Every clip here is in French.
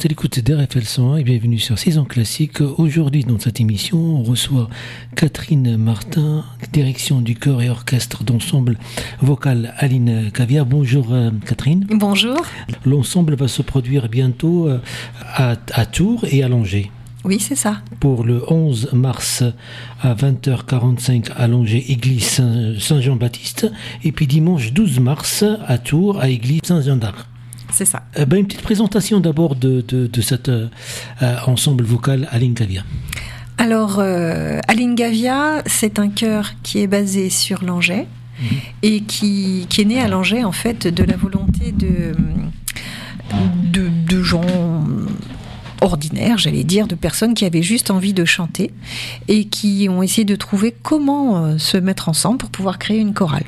Vous l'écoute d'RFL 101 et bienvenue sur Saison Classique. Aujourd'hui, dans cette émission, on reçoit Catherine Martin, direction du chœur et orchestre d'ensemble vocal Aline Caviar. Bonjour euh, Catherine. Bonjour. L'ensemble va se produire bientôt euh, à, à Tours et à Langers. Oui, c'est ça. Pour le 11 mars à 20h45 à Langers, église Saint-Jean-Baptiste. Et puis dimanche 12 mars à Tours, à église Saint-Jean d'Arc. C'est ça. Eh ben, une petite présentation d'abord de, de, de cet euh, ensemble vocal Aline Gavia. Alors, euh, Aline Gavia, c'est un chœur qui est basé sur Langers mmh. et qui, qui, est né à Langers, en fait, de la volonté de, de, de gens ordinaires, j'allais dire, de personnes qui avaient juste envie de chanter et qui ont essayé de trouver comment euh, se mettre ensemble pour pouvoir créer une chorale.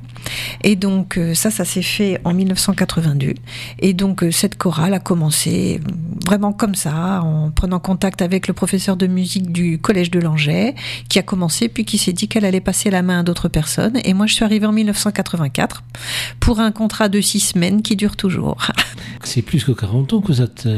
Et donc euh, ça, ça s'est fait en 1982. Et donc euh, cette chorale a commencé vraiment comme ça, en prenant contact avec le professeur de musique du collège de Langeais, qui a commencé, puis qui s'est dit qu'elle allait passer la main à d'autres personnes. Et moi, je suis arrivée en 1984 pour un contrat de six semaines qui dure toujours. C'est plus que 40 ans que vous êtes...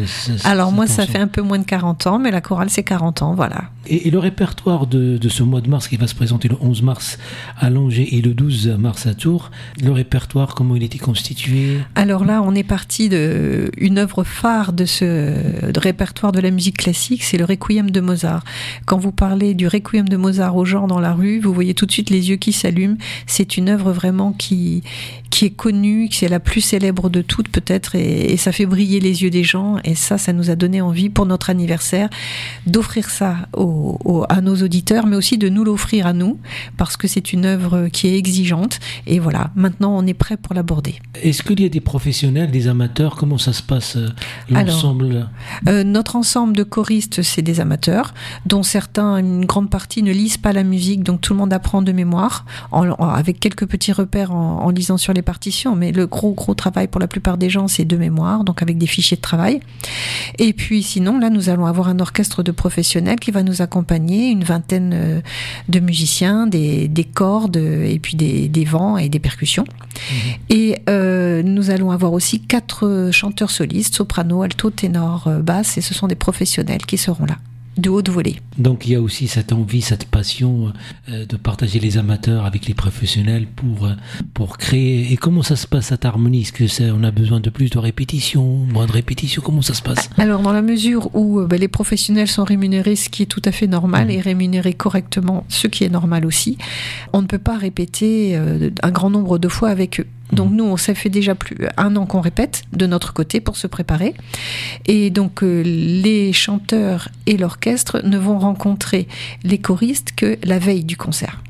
Alors moi, ça fait un peu moins de 40 ans, mais la chorale, c'est 40 ans, voilà. Et, et le répertoire de, de, ce mois de mars qui va se présenter le 11 mars à Langers et le 12 mars à Tours, le répertoire, comment il était constitué Alors là, on est parti de une œuvre phare de ce répertoire de la musique classique, c'est le Requiem de Mozart. Quand vous parlez du Requiem de Mozart aux gens dans la rue, vous voyez tout de suite les yeux qui s'allument. C'est une œuvre vraiment qui qui est connue, qui est la plus célèbre de toutes peut-être, et, et, ça fait briller les yeux des gens. Et ça, ça nous a donné envie pour notre anniversaire d'offrir ça aux, à nos auditeurs, mais aussi de nous l'offrir à nous, parce que c'est une œuvre qui est exigeante. Et voilà, maintenant on est prêt pour l'aborder. Est-ce qu'il y a des professionnels, des amateurs? Comment ça se passe l'ensemble? euh, Notre ensemble de choristes, c'est des amateurs, dont certains, une grande partie, ne lisent pas la musique, donc tout le monde apprend de mémoire, en, en, avec quelques petits repères en, en lisant sur les mais le gros gros travail pour la plupart des gens, c'est de mémoire, donc avec des fichiers de travail. Et puis sinon, là, nous allons avoir un orchestre de professionnels qui va nous accompagner, une vingtaine de musiciens, des, des cordes et puis des, des vents et des percussions. Mmh. Et euh, nous allons avoir aussi quatre chanteurs solistes, soprano, alto, ténor, basse, et ce sont des professionnels qui seront là de haute volée. Donc il y a aussi cette envie, cette passion euh, de partager les amateurs avec les professionnels pour, euh, pour créer. Et comment ça se passe cette harmonie? Est-ce que c'est, on a besoin de plus de répétitions, moins de répétitions? Comment ça se passe? Alors dans la mesure où euh, ben, les professionnels sont rémunérés, ce qui est tout à fait normal, mmh. et rémunérés correctement, ce qui est normal aussi, on ne peut pas répéter un grand nombre de fois avec eux. Donc nous, on ça fait déjà plus un an qu'on répète de notre côté pour se préparer. Et donc euh, les chanteurs et l'orchestre ne vont rencontrer les choristes que la veille du concert.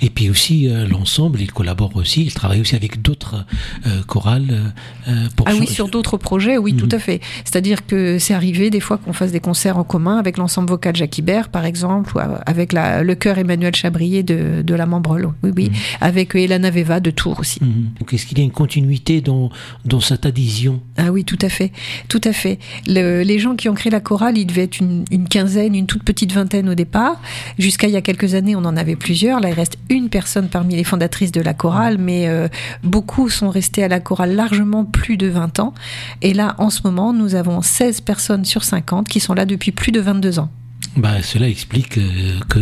Et puis aussi euh, l'ensemble, il collabore aussi, il travaille aussi avec d'autres euh, chorales. pour ah oui, sur d'autres projets, oui, mmh. tout à fait. C'est-à-dire que c'est arrivé des fois qu'on fasse des concerts en commun avec l'ensemble vocal Jacques Ibert, par exemple, ou avec la, le chœur Emmanuel Chabrier de, de la Membrelle, oui, oui, mmh. avec Elana Veva de Tours aussi. Mmh. Donc, est-ce qu'il y a une continuité dans, dans cette adhésion? Ah oui, tout à fait. Tout à fait. Le, les gens qui ont créé la chorale, ils devaient être une, une, quinzaine, une toute petite vingtaine au départ. Jusqu'à il y a quelques années, on en avait plusieurs. Là, il reste une personne parmi les fondatrices de la chorale, mais euh, beaucoup sont restés à la chorale largement plus de 20 ans. Et là, en ce moment, nous avons 16 personnes sur 50 qui sont là depuis plus de 22 ans. Bah, cela explique euh, que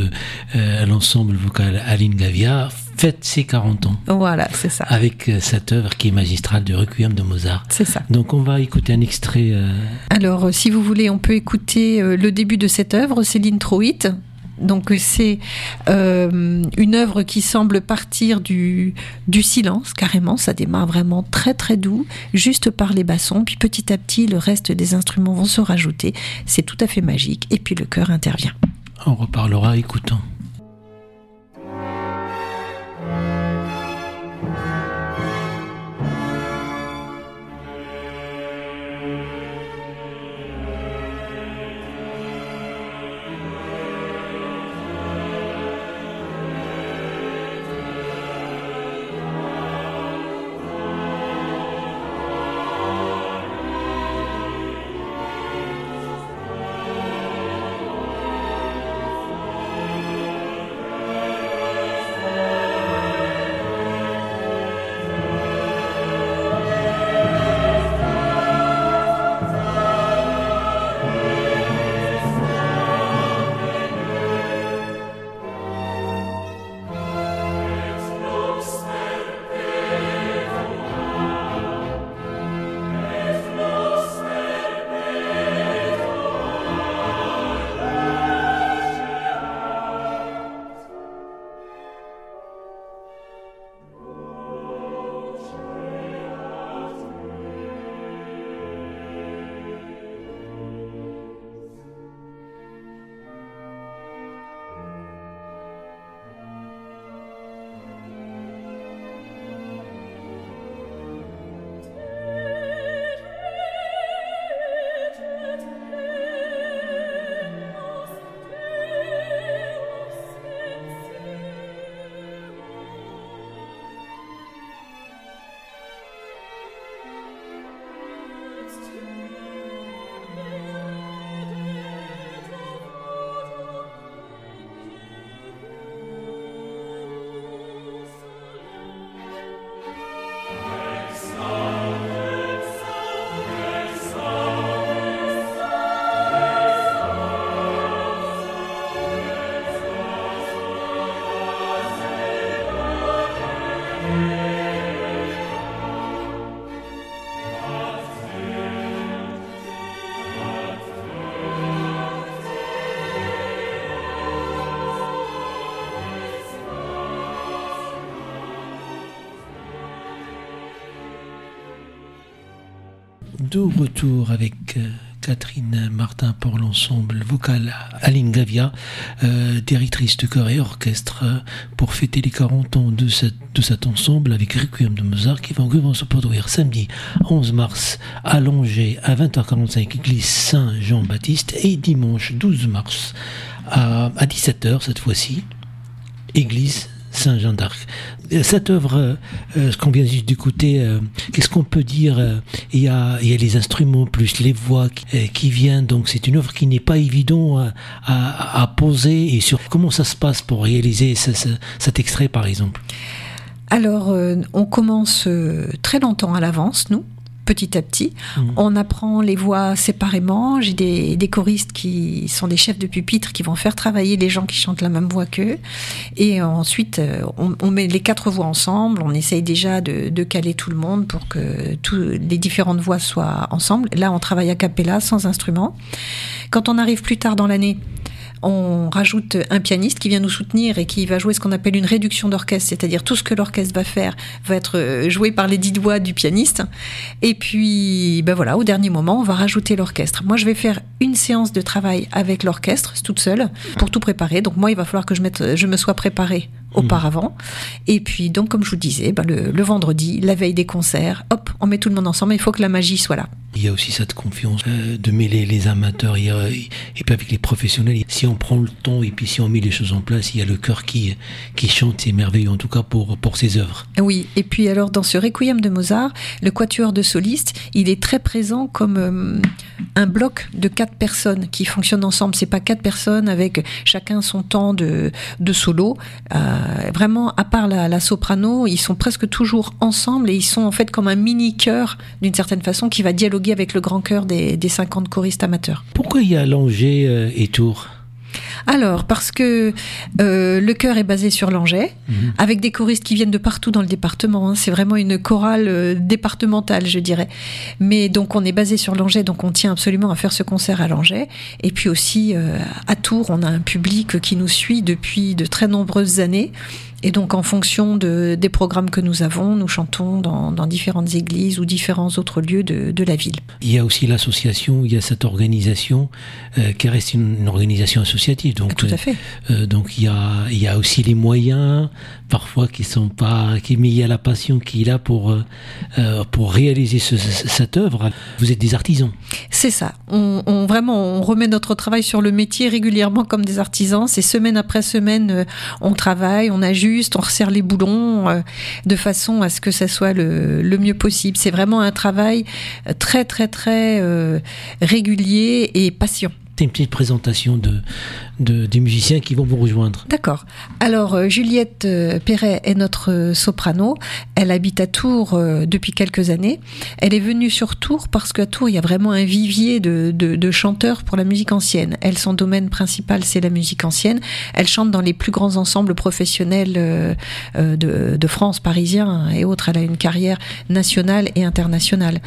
euh, l'ensemble vocal Aline Gavia fête ses 40 ans. Voilà, c'est ça. Avec euh, cette œuvre qui est magistrale du Requiem de Mozart. C'est ça. Donc on va écouter un extrait. Euh... Alors, euh, si vous voulez, on peut écouter le début de cette œuvre, c'est l'introïte. Donc c'est euh, une œuvre qui semble partir du, du silence, carrément, ça démarre vraiment très très doux, juste par les bassons, puis petit à petit le reste des instruments vont se rajouter, c'est tout à fait magique, et puis le chœur intervient. On reparlera écoutant. De retour avec euh, Catherine Martin pour l'ensemble vocal Aline Gavia, euh, directrice de chœur et orchestre, pour fêter les 40 ans de, cet ensemble avec Requiem de Mozart qui vont, se produire samedi 11 mars à Langeais à 20h45, église Saint-Jean-Baptiste, et dimanche 12 mars à, à 17h cette fois-ci, église Saint-Jean d'Arc. Euh, cette œuvre, euh, euh, ce qu'on vient d'écouter, qu'est-ce qu'on peut dire il y, a, il y a les instruments plus les voix qui, viennent, donc c'est une œuvre qui n'est pas évident à, poser. Et sur comment ça se passe pour réaliser cet extrait, par exemple? Alors, on commence très longtemps à l'avance, nous petit à petit. Mhm. On apprend les voix séparément. J'ai des, choristes qui sont des chefs de pupitre qui vont faire travailler les gens qui chantent la même voix qu'eux. Et ensuite, euh, on, met les quatre voix ensemble. On essaye déjà de, caler tout le monde pour que tous les différentes voix soient ensemble. Là, on travaille à cappella, sans instrument. Quand on arrive plus tard dans l'année, on rajoute un pianiste qui vient nous soutenir et qui va jouer ce qu'on appelle une réduction d'orchestre, c'est-à-dire tout ce que l'orchestre va faire va être euh, joué par les dix doigts du pianiste. Et puis, ben voilà, au dernier moment, on va rajouter l'orchestre. Moi, je vais faire une séance de travail avec l'orchestre, toute seule, pour tout préparer. Donc moi, il va falloir que je, mette, je me sois préparée auparavant. Et puis, donc, comme je vous disais, ben le, vendredi, la veille des concerts, hop, on met tout le monde ensemble. Il faut que la magie soit là. Il y a aussi cette confiance euh, de mêler les amateurs et, puis avec les professionnels. Si on prend le temps et puis si on met les choses en place, il y a le cœur qui, qui chante. C'est merveilleux, en tout cas pour, pour ses œuvres. Oui, et puis alors, dans ce Requiem de Mozart, le quatuor de solistes, il est très présent comme euh, un bloc de quatre personnes qui fonctionnent ensemble. C'est pas quatre personnes avec chacun son temps de, de solo. Euh, vraiment, à part la, soprano, ils sont presque toujours ensemble et ils sont en fait comme un mini chœur, d'une certaine façon, qui va dialoguer avec le grand chœur des, 50 choristes amateurs. Pourquoi il y a Langer euh, et Tours? Alors, parce que euh, le chœur est basé sur Langeais, mhm. avec des choristes qui viennent de partout dans le département. Hein. C'est vraiment une chorale départementale, je dirais. Mais donc, on est basé sur Langeais, donc on tient absolument à faire ce concert à Langeais. Et puis aussi, à Tours, on a un public qui nous suit depuis de très nombreuses années. Et donc, en fonction de, des programmes que nous avons, nous chantons dans, dans différentes églises ou différents autres lieux de, de, la ville. Il y a aussi l'association, il y a cette organisation euh, qui reste une, organisation associative. Donc, Tout à fait. Euh, donc, il y, a, il y a aussi les moyens, parfois qui sont pas, qui mais il y a la passion qu'il a pour euh, pour réaliser ce, cette œuvre. Vous êtes des artisans. C'est ça. On, on, vraiment, on remet notre travail sur le métier régulièrement comme des artisans. C'est semaine après semaine, on travaille, on ajuste on resserre les boulons euh, de façon à ce que ça soit le, mieux possible. C'est vraiment un travail très très très euh, régulier et patient une petite présentation de, des musiciens qui vont vous rejoindre. D'accord. Alors, euh, Juliette euh, Perret est notre euh, soprano. Elle habite à Tours depuis quelques années. Elle est venue sur Tours parce qu'à Tours, il y a vraiment un vivier de, chanteurs pour la musique ancienne. Elle, son domaine principal, c'est la musique ancienne. Elle chante dans les plus grands ensembles professionnels de, France, parisiens et autres. Elle a une carrière nationale et internationale.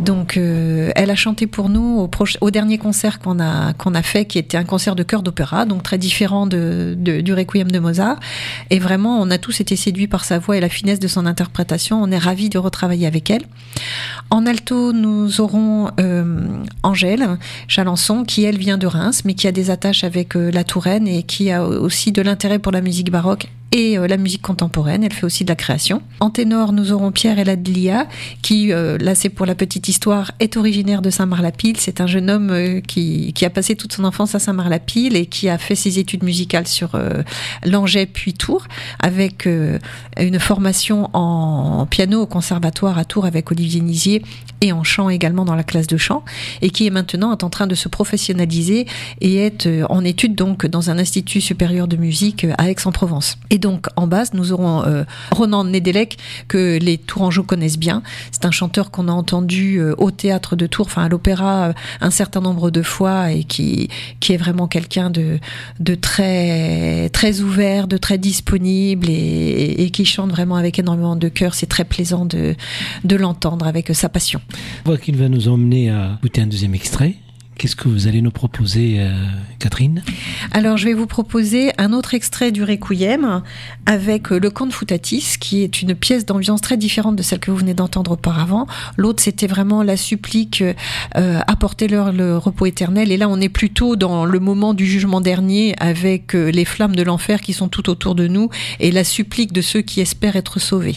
Donc, elle a chanté pour nous au dernier concert qu'on a qu'on a fait, qui était un concert de chœur d'opéra, donc très différent de, du Requiem de Mozart. Et vraiment, on a tous été séduits par sa voix et la finesse de son interprétation. On est ravis de retravailler avec elle. En alto, nous aurons euh, Angèle Chalençon, qui elle vient de Reims, mais qui a des attaches avec euh, la Touraine et qui a aussi de l'intérêt pour la musique baroque et euh, la musique contemporaine. Elle fait aussi de la création. En ténor, nous aurons Pierre Eladlia, qui, euh, là c'est pour la petite histoire, est originaire de Saint-Marc-la-Pile. C'est un jeune homme euh, qui, qui, a passé toute son enfance à Saint-Marc-la-Pile et qui a fait ses études musicales sur Langeais puis Tours, avec une formation en piano au conservatoire à Tours avec Olivier Nizier et en chant également dans la classe de chant, et qui est maintenant en train de se professionnaliser et est en études donc dans un institut supérieur de musique à Aix-en-Provence. Donc en basse, nous aurons euh, Ronan Nedelec, que les Tourangeaux connaissent bien. C'est un chanteur qu'on a entendu euh, au théâtre de Tours, enfin à l'opéra, euh, un certain nombre de fois et qui, qui est vraiment quelqu'un de, de très, très ouvert, de très disponible et, qui chante vraiment avec énormément de cœur. C'est très plaisant de, de l'entendre avec sa passion. On voit qu'il va nous emmener à écouter un deuxième extrait Qu'est-ce que vous allez nous proposer, euh, Catherine? Alors, je vais vous proposer un autre extrait du Requiem avec euh, le Conte Futatis, qui est une pièce d'ambiance très différente de celle que vous venez d'entendre auparavant. L'autre, c'était vraiment la supplique euh, apportez-leur le repos éternel. Et là, on est plutôt dans le moment du jugement dernier avec euh, les flammes de l'enfer qui sont tout autour de nous et la supplique de ceux qui espèrent être sauvés.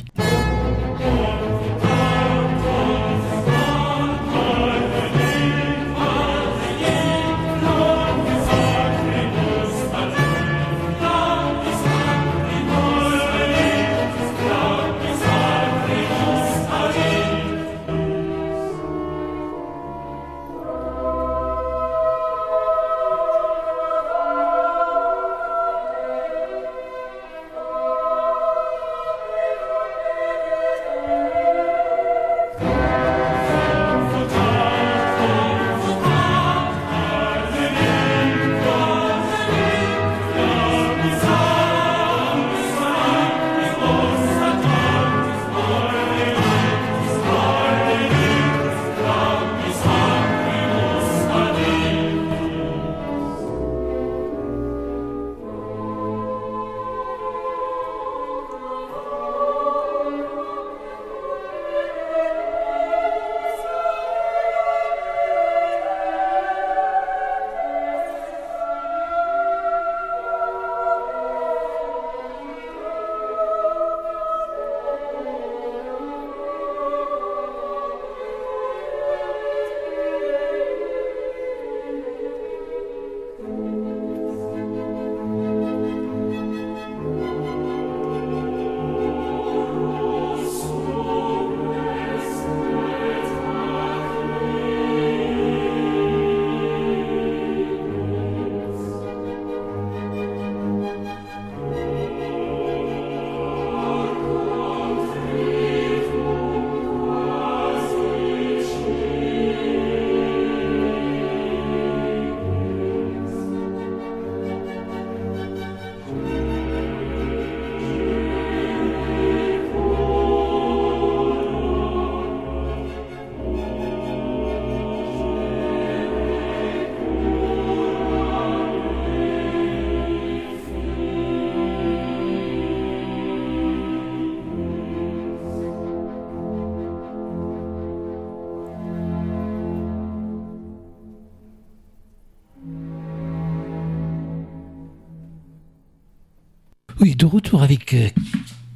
Oui, de retour avec euh,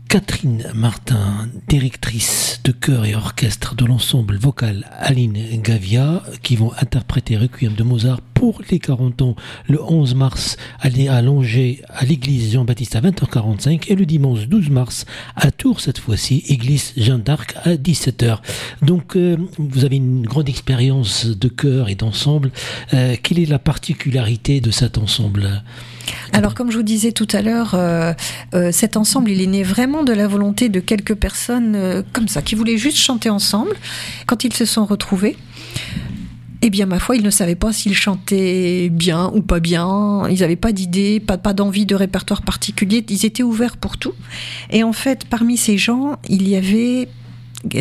Catherine Martin, directrice de chœur et orchestre de l'ensemble vocal Aline Gavia, qui vont interpréter Requiem de Mozart pour les 40 ans le 11 mars à Longer à l'église Jean-Baptiste à 20h45 et le dimanche 12 mars à Tours cette fois-ci, église Jeanne d'Arc à 17h. Donc euh, vous avez une grande expérience de chœur et d'ensemble. Euh, quelle est la particularité de cet ensemble? Alors, comme je vous disais tout à l'heure, euh, euh, cet ensemble, il est né vraiment de la volonté de quelques personnes euh, comme ça, qui voulaient juste chanter ensemble. Quand ils se sont retrouvés, eh bien, ma foi, ils ne savaient pas s'ils chantaient bien ou pas bien. Ils n'avaient pas d'idée, pas, pas d'envie de répertoire particulier. Ils étaient ouverts pour tout. Et en fait, parmi ces gens, il y avait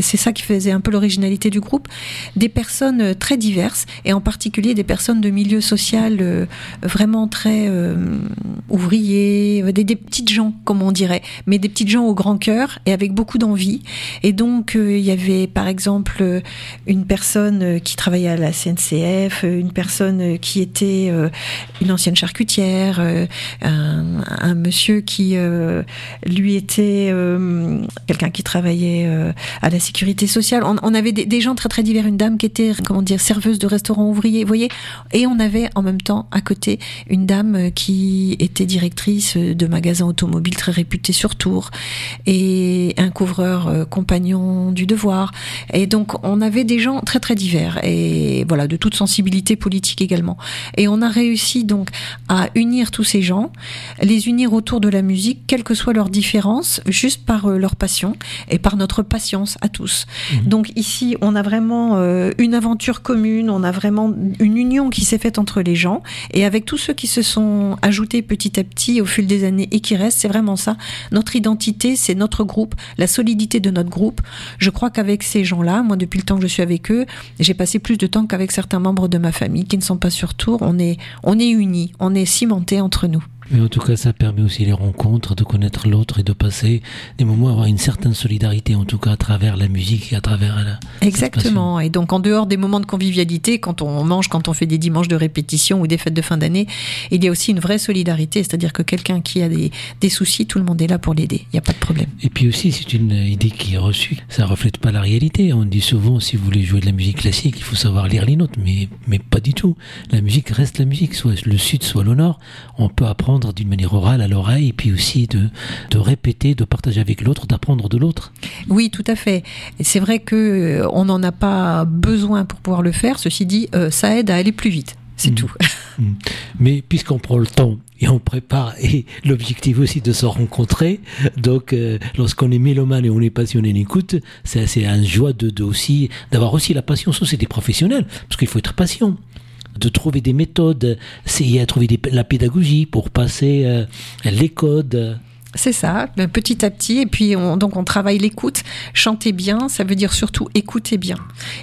c'est ça qui faisait un peu l'originalité du groupe, des personnes euh, très diverses, et en particulier des personnes de milieu social euh, vraiment très euh, ouvriers, des, petites gens, comme on dirait, mais des petites gens au grand cœur et avec beaucoup d'envie. Et donc, il y avait par exemple une personne qui travaillait à la CNCF, une personne qui était une ancienne charcutière, un, un, monsieur qui, lui, était quelqu'un qui travaillait à la sécurité sociale. On, avait des, gens très très divers, une dame qui était comment dire serveuse de restaurant ouvrier, vous voyez, et on avait en même temps à côté une dame qui était directrice de magasins automobiles très réputés sur Tours et un couvreur euh, compagnon du devoir. Et donc on avait des gens très très divers et voilà de toute sensibilité politique également. Et on a réussi donc à unir tous ces gens, les unir autour de la musique, quelles que soient leurs différences, juste par euh, leur passion et par notre patience à tous. Mhm. Donc ici, on a vraiment euh, une aventure commune, on a vraiment une union qui s'est faite entre les gens, et avec tous ceux qui se sont ajoutés petit à petit au fil des années et qui restent, c'est vraiment ça. Notre identité, c'est notre groupe, la solidité de notre groupe. Je crois qu'avec ces gens-là, moi depuis le temps que je suis avec eux, j'ai passé plus de temps qu'avec certains membres de ma famille qui ne sont pas sur tour. On est, on est unis, on est cimentés entre nous. Mais en tout cas, ça permet aussi les rencontres, de connaître l'autre et de passer des moments, avoir une certaine solidarité, en tout cas à travers la musique et à travers la. Exactement. Et donc, en dehors des moments de convivialité, quand on mange, quand on fait des dimanches de répétition ou des fêtes de fin d'année, il y a aussi une vraie solidarité. C'est-à-dire que quelqu'un qui a des, des, soucis, tout le monde est là pour l'aider. Il n'y a pas de problème. Et puis aussi, c'est une idée qui est reçue. Ça reflète pas la réalité. On dit souvent, si vous voulez jouer de la musique classique, il faut savoir lire les notes. Mais, mais pas du tout. La musique reste la musique, soit le sud, soit le nord. On peut apprendre d'une manière orale à l'oreille, et puis aussi de, de répéter, de partager avec l'autre, d'apprendre de l'autre. Oui, tout à fait. C'est vrai que euh, on n'en a pas besoin pour pouvoir le faire. Ceci dit, euh, ça aide à aller plus vite. C'est mmh. tout. Mmh. Mais puisqu'on prend le temps et on prépare, et l'objectif aussi de se rencontrer, donc euh, lorsqu'on est mélomane et on est passionné d'écoute, c'est un joie de, de aussi d'avoir aussi la passion. Ça, c'est des professionnels, parce qu'il faut être patient de trouver des méthodes, essayer à trouver la pédagogie pour passer euh, les codes. C'est ça, ben, petit à petit. Et puis, on, donc, on travaille l'écoute. Chanter bien, ça veut dire surtout écouter bien.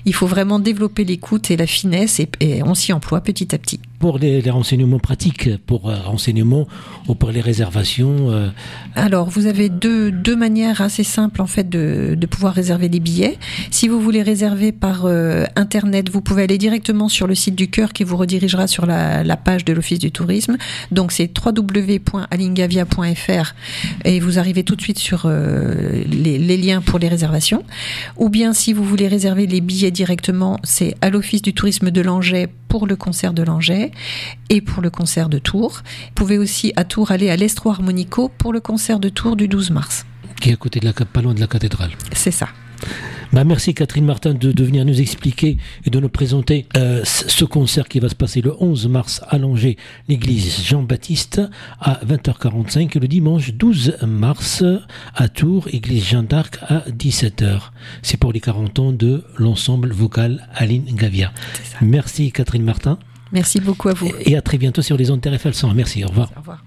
Il faut vraiment développer l'écoute et la finesse, et on s'y emploie petit à petit pour les, renseignements pratiques, pour euh, renseignements ou pour les réservations euh, Alors, vous avez deux, deux manières assez simples en fait de, de pouvoir réserver les billets. Si vous voulez réserver par euh, internet, vous pouvez aller directement sur le site du cœur qui vous redirigera sur la, page de l'Office du tourisme. Donc, c'est www.alingavia.fr et vous arrivez tout de suite sur les, les, liens pour les réservations. Ou bien, si vous voulez réserver les billets directement, c'est à l'Office du tourisme de Langeais pour le concert de Langeais et pour le concert de Tours. Vous pouvez aussi à Tours aller à l'Estro Harmonico pour le concert de Tours du 12 mars. Qui est à côté de la, pas loin de la cathédrale. C'est ça. Bah merci Catherine Martin de, venir nous expliquer et de nous présenter euh, ce concert qui va se passer le 11 mars à Langeais, l'église Jean-Baptiste à 20h45 et le dimanche 12 mars à Tours, église Jean d'Arc à 17h. C'est pour les 40 ans de l'ensemble vocal Aline Gavia. Merci Catherine Martin. Merci beaucoup à vous. Et à très bientôt sur les ondes TRFL 100. Merci, au revoir. Au revoir.